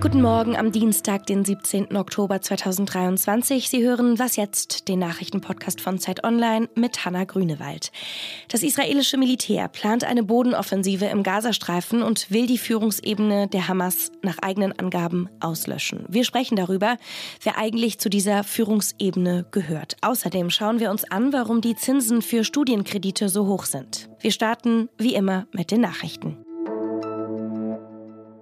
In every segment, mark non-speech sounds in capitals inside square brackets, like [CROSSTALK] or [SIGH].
Guten Morgen am Dienstag, den 17. Oktober 2023. Sie hören Was jetzt, den Nachrichtenpodcast von Zeit Online mit Hanna Grünewald. Das israelische Militär plant eine Bodenoffensive im Gazastreifen und will die Führungsebene der Hamas nach eigenen Angaben auslöschen. Wir sprechen darüber, wer eigentlich zu dieser Führungsebene gehört. Außerdem schauen wir uns an, warum die Zinsen für Studienkredite so hoch sind. Wir starten wie immer mit den Nachrichten.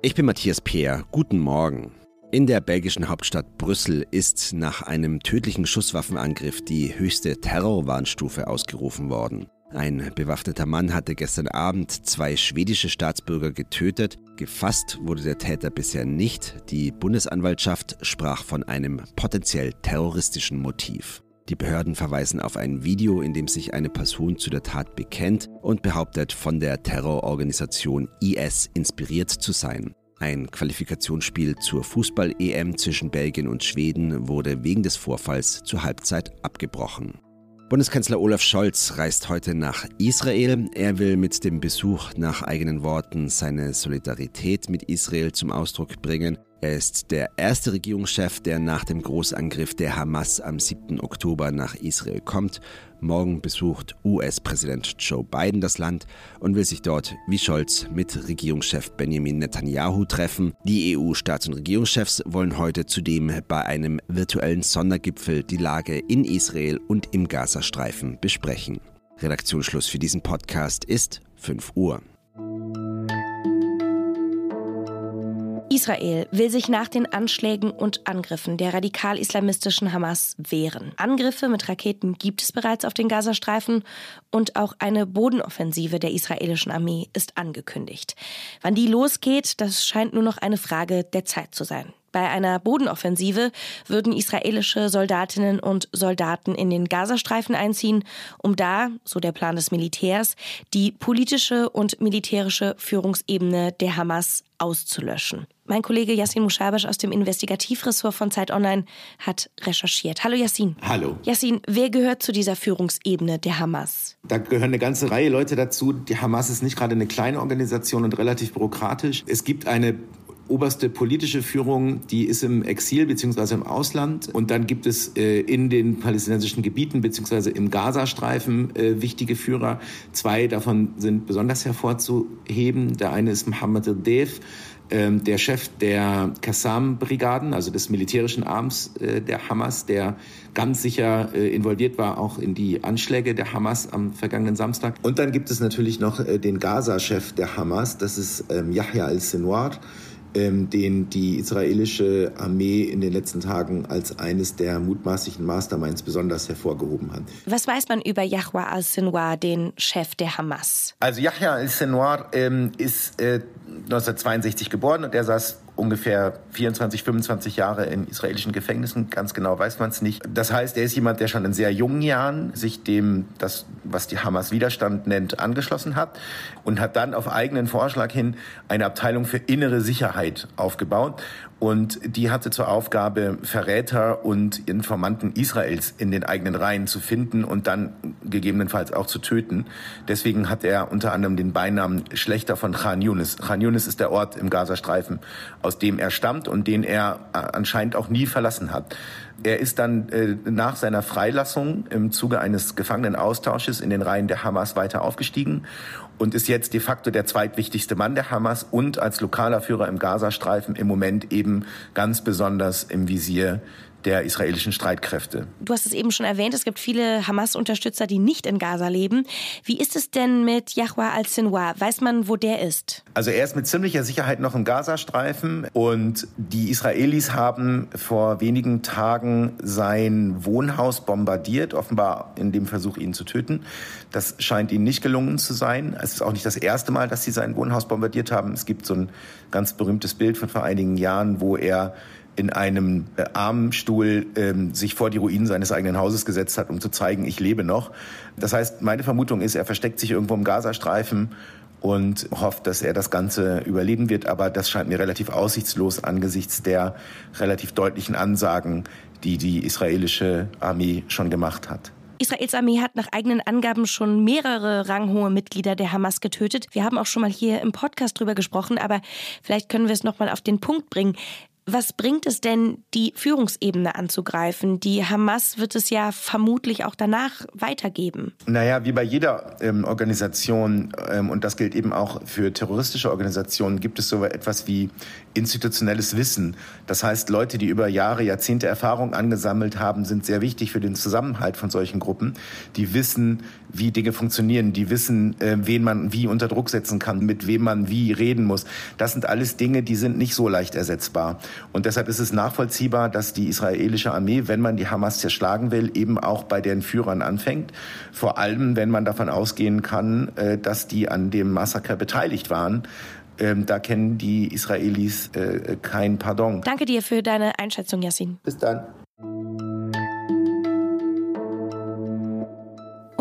Ich bin Matthias Peer. Guten Morgen. In der belgischen Hauptstadt Brüssel ist nach einem tödlichen Schusswaffenangriff die höchste Terrorwarnstufe ausgerufen worden. Ein bewaffneter Mann hatte gestern Abend zwei schwedische Staatsbürger getötet. Gefasst wurde der Täter bisher nicht. Die Bundesanwaltschaft sprach von einem potenziell terroristischen Motiv. Die Behörden verweisen auf ein Video, in dem sich eine Person zu der Tat bekennt und behauptet, von der Terrororganisation IS inspiriert zu sein. Ein Qualifikationsspiel zur Fußball-EM zwischen Belgien und Schweden wurde wegen des Vorfalls zur Halbzeit abgebrochen. Bundeskanzler Olaf Scholz reist heute nach Israel. Er will mit dem Besuch nach eigenen Worten seine Solidarität mit Israel zum Ausdruck bringen. Er ist der erste Regierungschef, der nach dem Großangriff der Hamas am 7. Oktober nach Israel kommt. Morgen besucht US-Präsident Joe Biden das Land und will sich dort, wie Scholz, mit Regierungschef Benjamin Netanyahu treffen. Die EU-Staats- und Regierungschefs wollen heute zudem bei einem virtuellen Sondergipfel die Lage in Israel und im Gazastreifen besprechen. Redaktionsschluss für diesen Podcast ist 5 Uhr. Israel will sich nach den Anschlägen und Angriffen der radikal-islamistischen Hamas wehren. Angriffe mit Raketen gibt es bereits auf den Gazastreifen und auch eine Bodenoffensive der israelischen Armee ist angekündigt. Wann die losgeht, das scheint nur noch eine Frage der Zeit zu sein. Bei einer Bodenoffensive würden israelische Soldatinnen und Soldaten in den Gazastreifen einziehen, um da, so der Plan des Militärs, die politische und militärische Führungsebene der Hamas auszulöschen. Mein Kollege Yassin Mushabash aus dem Investigativressort von Zeit Online hat recherchiert. Hallo Yassin. Hallo. Yassin, wer gehört zu dieser Führungsebene der Hamas? Da gehören eine ganze Reihe Leute dazu. Die Hamas ist nicht gerade eine kleine Organisation und relativ bürokratisch. Es gibt eine oberste politische Führung, die ist im Exil bzw. im Ausland. Und dann gibt es äh, in den palästinensischen Gebieten bzw. im Gazastreifen äh, wichtige Führer. Zwei davon sind besonders hervorzuheben. Der eine ist Mohammed al-Dev, ähm, der Chef der Qassam-Brigaden, also des militärischen Arms äh, der Hamas, der ganz sicher äh, involviert war auch in die Anschläge der Hamas am vergangenen Samstag. Und dann gibt es natürlich noch äh, den Gaza-Chef der Hamas, das ist ähm, Yahya al-Sinwar den die israelische Armee in den letzten Tagen als eines der mutmaßlichen Masterminds besonders hervorgehoben hat. Was weiß man über Yahya al-Sinwar, den Chef der Hamas? Also Yahya al-Sinwar ähm, ist äh, 1962 geboren und er saß ungefähr 24, 25 Jahre in israelischen Gefängnissen. Ganz genau weiß man es nicht. Das heißt, er ist jemand, der schon in sehr jungen Jahren sich dem, das, was die Hamas Widerstand nennt, angeschlossen hat und hat dann auf eigenen Vorschlag hin eine Abteilung für innere Sicherheit aufgebaut und die hatte zur Aufgabe, Verräter und Informanten Israels in den eigenen Reihen zu finden und dann gegebenenfalls auch zu töten. Deswegen hat er unter anderem den Beinamen Schlechter von Khan Yunis. Khan Yunis ist der Ort im Gazastreifen, aus dem er stammt und den er äh, anscheinend auch nie verlassen hat. Er ist dann äh, nach seiner Freilassung im Zuge eines Gefangenenaustausches in den Reihen der Hamas weiter aufgestiegen und ist jetzt de facto der zweitwichtigste Mann der Hamas und als lokaler Führer im Gazastreifen im Moment eben ganz besonders im Visier der israelischen Streitkräfte. Du hast es eben schon erwähnt, es gibt viele Hamas-Unterstützer, die nicht in Gaza leben. Wie ist es denn mit Yahwa al-Sinwar? Weiß man, wo der ist? Also er ist mit ziemlicher Sicherheit noch im Gazastreifen und die Israelis haben vor wenigen Tagen sein Wohnhaus bombardiert, offenbar in dem Versuch, ihn zu töten. Das scheint ihnen nicht gelungen zu sein. Es ist auch nicht das erste Mal, dass sie sein Wohnhaus bombardiert haben. Es gibt so ein ganz berühmtes Bild von vor einigen Jahren, wo er in einem äh, Armstuhl ähm, sich vor die Ruinen seines eigenen Hauses gesetzt hat, um zu zeigen, ich lebe noch. Das heißt, meine Vermutung ist, er versteckt sich irgendwo im Gazastreifen und hofft, dass er das Ganze überleben wird. Aber das scheint mir relativ aussichtslos angesichts der relativ deutlichen Ansagen, die die israelische Armee schon gemacht hat. Israels Armee hat nach eigenen Angaben schon mehrere ranghohe Mitglieder der Hamas getötet. Wir haben auch schon mal hier im Podcast drüber gesprochen, aber vielleicht können wir es noch mal auf den Punkt bringen. Was bringt es denn, die Führungsebene anzugreifen? Die Hamas wird es ja vermutlich auch danach weitergeben. Naja, wie bei jeder ähm, Organisation, ähm, und das gilt eben auch für terroristische Organisationen, gibt es so etwas wie institutionelles Wissen. Das heißt, Leute, die über Jahre, Jahrzehnte Erfahrung angesammelt haben, sind sehr wichtig für den Zusammenhalt von solchen Gruppen. Die wissen, wie Dinge funktionieren, die wissen, äh, wen man wie unter Druck setzen kann, mit wem man wie reden muss. Das sind alles Dinge, die sind nicht so leicht ersetzbar. Und deshalb ist es nachvollziehbar, dass die israelische Armee, wenn man die Hamas zerschlagen will, eben auch bei deren Führern anfängt. Vor allem, wenn man davon ausgehen kann, äh, dass die an dem Massaker beteiligt waren. Ähm, da kennen die Israelis äh, kein Pardon. Danke dir für deine Einschätzung, Yassin. Bis dann.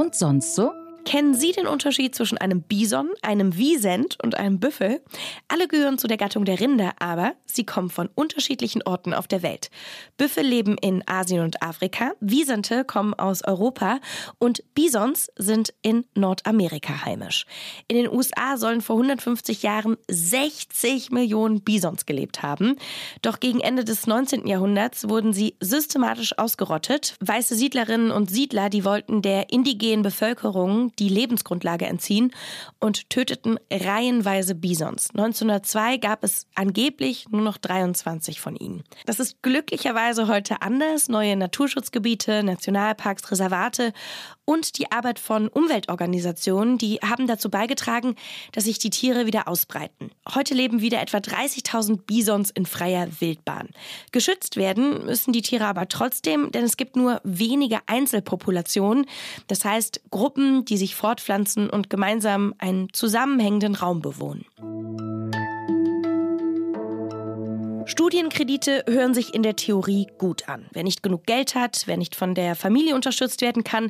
Und sonst so? Kennen Sie den Unterschied zwischen einem Bison, einem Wiesent und einem Büffel? Alle gehören zu der Gattung der Rinder, aber sie kommen von unterschiedlichen Orten auf der Welt. Büffel leben in Asien und Afrika, Wiesente kommen aus Europa und Bisons sind in Nordamerika heimisch. In den USA sollen vor 150 Jahren 60 Millionen Bisons gelebt haben. Doch gegen Ende des 19. Jahrhunderts wurden sie systematisch ausgerottet. Weiße Siedlerinnen und Siedler, die wollten der indigenen Bevölkerung die Lebensgrundlage entziehen und töteten reihenweise Bisons. 1902 gab es angeblich nur noch 23 von ihnen. Das ist glücklicherweise heute anders. Neue Naturschutzgebiete, Nationalparks, Reservate und die Arbeit von Umweltorganisationen, die haben dazu beigetragen, dass sich die Tiere wieder ausbreiten. Heute leben wieder etwa 30.000 Bisons in freier Wildbahn. Geschützt werden müssen die Tiere aber trotzdem, denn es gibt nur wenige Einzelpopulationen. Das heißt Gruppen, die sich fortpflanzen und gemeinsam einen zusammenhängenden Raum bewohnen. Studienkredite hören sich in der Theorie gut an. Wer nicht genug Geld hat, wer nicht von der Familie unterstützt werden kann,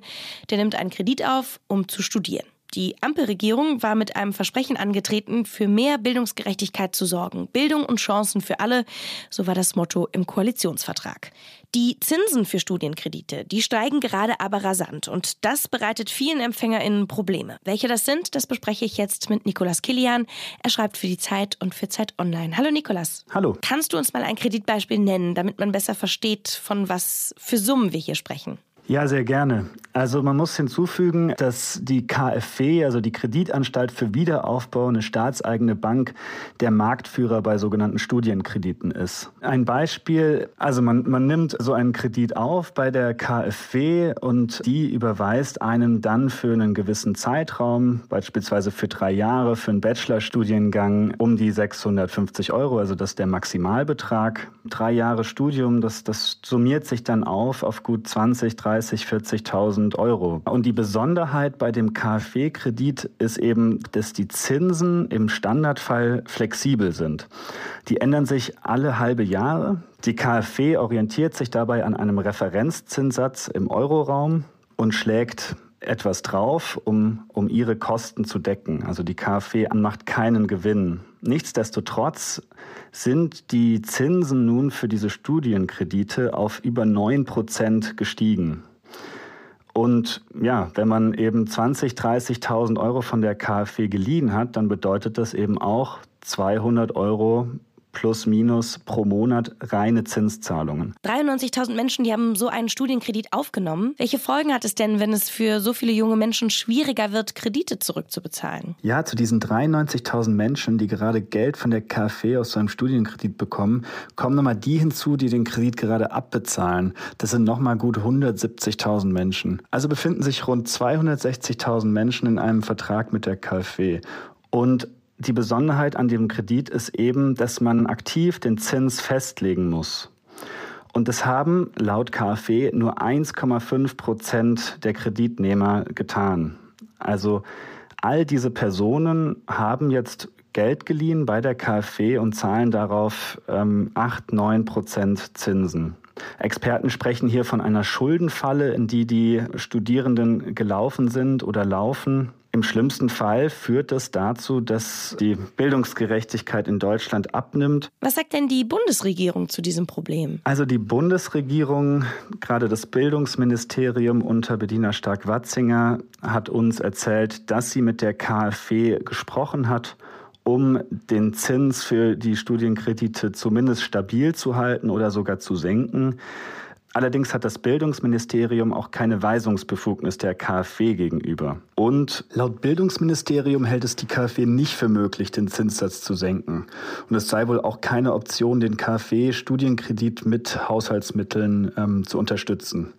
der nimmt einen Kredit auf, um zu studieren. Die Ampelregierung war mit einem Versprechen angetreten, für mehr Bildungsgerechtigkeit zu sorgen. Bildung und Chancen für alle, so war das Motto im Koalitionsvertrag. Die Zinsen für Studienkredite, die steigen gerade aber rasant und das bereitet vielen EmpfängerInnen Probleme. Welche das sind, das bespreche ich jetzt mit Nikolas Kilian. Er schreibt für die Zeit und für Zeit Online. Hallo Nikolas. Hallo. Kannst du uns mal ein Kreditbeispiel nennen, damit man besser versteht, von was für Summen wir hier sprechen? Ja, sehr gerne. Also man muss hinzufügen, dass die KfW, also die Kreditanstalt für Wiederaufbau, eine staatseigene Bank, der Marktführer bei sogenannten Studienkrediten ist. Ein Beispiel, also man, man nimmt so einen Kredit auf bei der KfW und die überweist einen dann für einen gewissen Zeitraum, beispielsweise für drei Jahre, für einen Bachelorstudiengang um die 650 Euro, also das ist der Maximalbetrag. Drei Jahre Studium, das, das summiert sich dann auf auf gut 20, 30 30, 40.000 Euro. Und die Besonderheit bei dem KfW-Kredit ist eben, dass die Zinsen im Standardfall flexibel sind. Die ändern sich alle halbe Jahre. Die KfW orientiert sich dabei an einem Referenzzinssatz im Euroraum und schlägt etwas drauf, um, um ihre Kosten zu decken. Also die KfW macht keinen Gewinn. Nichtsdestotrotz sind die Zinsen nun für diese Studienkredite auf über 9 Prozent gestiegen. Und ja, wenn man eben 20, 30.000 Euro von der KfW geliehen hat, dann bedeutet das eben auch 200 Euro plus minus pro Monat reine Zinszahlungen. 93.000 Menschen, die haben so einen Studienkredit aufgenommen. Welche Folgen hat es denn, wenn es für so viele junge Menschen schwieriger wird, Kredite zurückzubezahlen? Ja, zu diesen 93.000 Menschen, die gerade Geld von der KfW aus so einem Studienkredit bekommen, kommen nochmal die hinzu, die den Kredit gerade abbezahlen. Das sind nochmal gut 170.000 Menschen. Also befinden sich rund 260.000 Menschen in einem Vertrag mit der KfW. Und die Besonderheit an dem Kredit ist eben, dass man aktiv den Zins festlegen muss. Und das haben laut KfW nur 1,5 Prozent der Kreditnehmer getan. Also all diese Personen haben jetzt Geld geliehen bei der KfW und zahlen darauf ähm, 8, 9 Prozent Zinsen. Experten sprechen hier von einer Schuldenfalle, in die die Studierenden gelaufen sind oder laufen. Im schlimmsten Fall führt das dazu, dass die Bildungsgerechtigkeit in Deutschland abnimmt. Was sagt denn die Bundesregierung zu diesem Problem? Also die Bundesregierung, gerade das Bildungsministerium unter Bediener Stark-Watzinger, hat uns erzählt, dass sie mit der KfW gesprochen hat um den Zins für die Studienkredite zumindest stabil zu halten oder sogar zu senken. Allerdings hat das Bildungsministerium auch keine Weisungsbefugnis der KfW gegenüber. Und laut Bildungsministerium hält es die KfW nicht für möglich, den Zinssatz zu senken. Und es sei wohl auch keine Option, den KfW-Studienkredit mit Haushaltsmitteln ähm, zu unterstützen.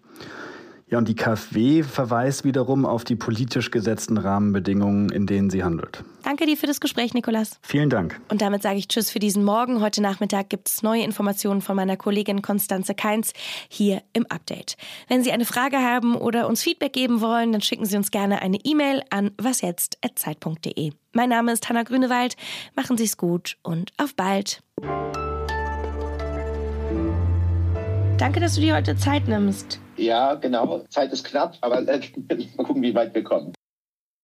Ja, und die KfW verweist wiederum auf die politisch gesetzten Rahmenbedingungen, in denen sie handelt. Danke dir für das Gespräch, Nikolas. Vielen Dank. Und damit sage ich Tschüss für diesen Morgen. Heute Nachmittag gibt es neue Informationen von meiner Kollegin Konstanze Keins hier im Update. Wenn Sie eine Frage haben oder uns Feedback geben wollen, dann schicken Sie uns gerne eine E-Mail an wasjetzt.zeit.de. Mein Name ist Hanna Grünewald. Machen Sie es gut und auf bald. Danke, dass du dir heute Zeit nimmst. Ja, genau. Zeit ist knapp, aber äh, [LAUGHS] mal gucken, wie weit wir kommen.